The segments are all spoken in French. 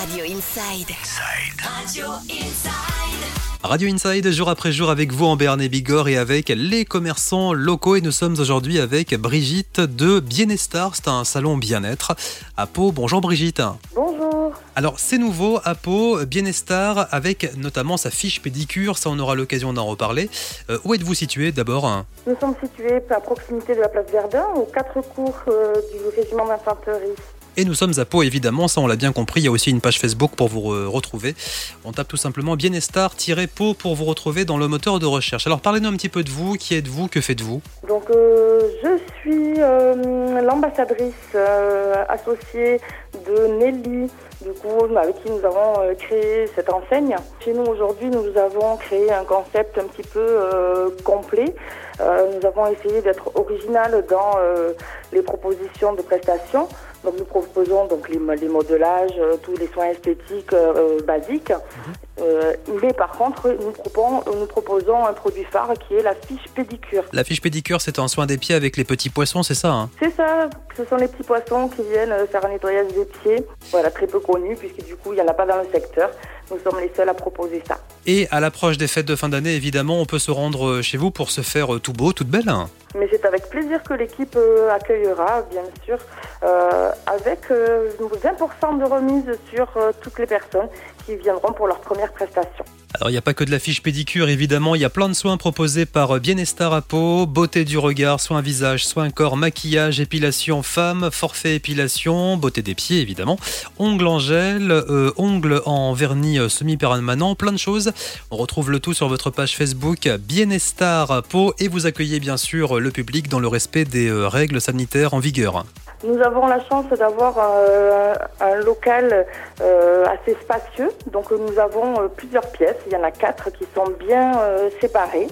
Radio Inside. Radio Inside. Radio Inside, jour après jour avec vous en Berne et Bigorre et avec les commerçants locaux. Et nous sommes aujourd'hui avec Brigitte de Bienestar. C'est un salon bien-être à Pau. Bonjour Brigitte. Bonjour. Alors c'est nouveau à Pau, Bienestar avec notamment sa fiche pédicure. Ça on aura l'occasion d'en reparler. Euh, où êtes-vous situé d'abord Nous sommes situés à proximité de la place Verdun, aux quatre cours euh, du régiment d'infanterie. Et nous sommes à Pau, évidemment, ça on l'a bien compris. Il y a aussi une page Facebook pour vous re- retrouver. On tape tout simplement Bienestar-Pau pour vous retrouver dans le moteur de recherche. Alors parlez-nous un petit peu de vous. Qui êtes-vous? Que faites-vous? Donc euh, je suis euh, l'ambassadrice euh, associée de Nelly, du coup avec qui nous avons créé cette enseigne. Chez nous aujourd'hui nous avons créé un concept un petit peu complet. Nous avons essayé d'être original dans les propositions de prestations. Donc nous proposons donc les, les modelages, euh, tous les soins esthétiques euh, basiques. Euh, mais par contre, nous proposons, nous proposons un produit phare qui est la fiche pédicure. La fiche pédicure, c'est un soin des pieds avec les petits poissons, c'est ça hein? C'est ça, ce sont les petits poissons qui viennent faire un nettoyage des pieds. Voilà, très peu connu puisque du coup, il n'y en a pas dans le secteur. Nous sommes les seuls à proposer ça. Et à l'approche des fêtes de fin d'année, évidemment, on peut se rendre chez vous pour se faire tout beau, toute belle. hein Mais c'est avec plaisir que l'équipe euh, accueillera, bien sûr, euh, avec euh, 20% de remise sur euh, toutes les personnes qui viendront pour leur première prestation. Alors, il n'y a pas que de la fiche pédicure, évidemment. Il y a plein de soins proposés par Bienestar à Pau. Beauté du regard, soins visage, soins corps, maquillage, épilation femme, forfait épilation, beauté des pieds, évidemment. Ongles en gel, euh, ongles en vernis euh, semi-permanent, plein de choses. On retrouve le tout sur votre page Facebook Bienestar à Pau. Et vous accueillez bien sûr le public dans le respect des euh, règles sanitaires en vigueur. Nous avons la chance d'avoir euh, un local euh, assez spacieux. Donc euh, nous avons euh, plusieurs pièces. Il y en a quatre qui sont bien euh, séparées,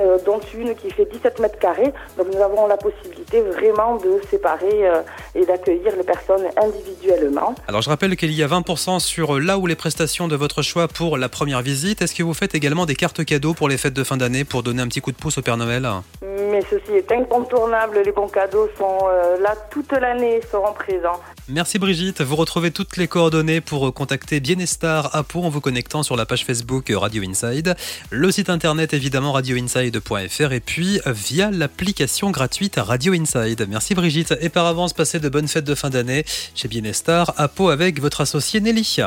euh, dont une qui fait 17 mètres carrés. Donc nous avons la possibilité vraiment de séparer euh, et d'accueillir les personnes individuellement. Alors je rappelle qu'il y a 20% sur là où les prestations de votre choix pour la première visite. Est-ce que vous faites également des cartes cadeaux pour les fêtes de fin d'année pour donner un petit coup de pouce au Père Noël? Mais ceci est incontournable. Les bons cadeaux sont euh, là toute l'année, seront présents. Merci Brigitte. Vous retrouvez toutes les coordonnées pour contacter Bienestar à Pau en vous connectant sur la page Facebook Radio Inside, le site internet évidemment radioinside.fr et puis via l'application gratuite Radio Inside. Merci Brigitte et par avance passez de bonnes fêtes de fin d'année chez Bienestar à Pau avec votre associé Nelly.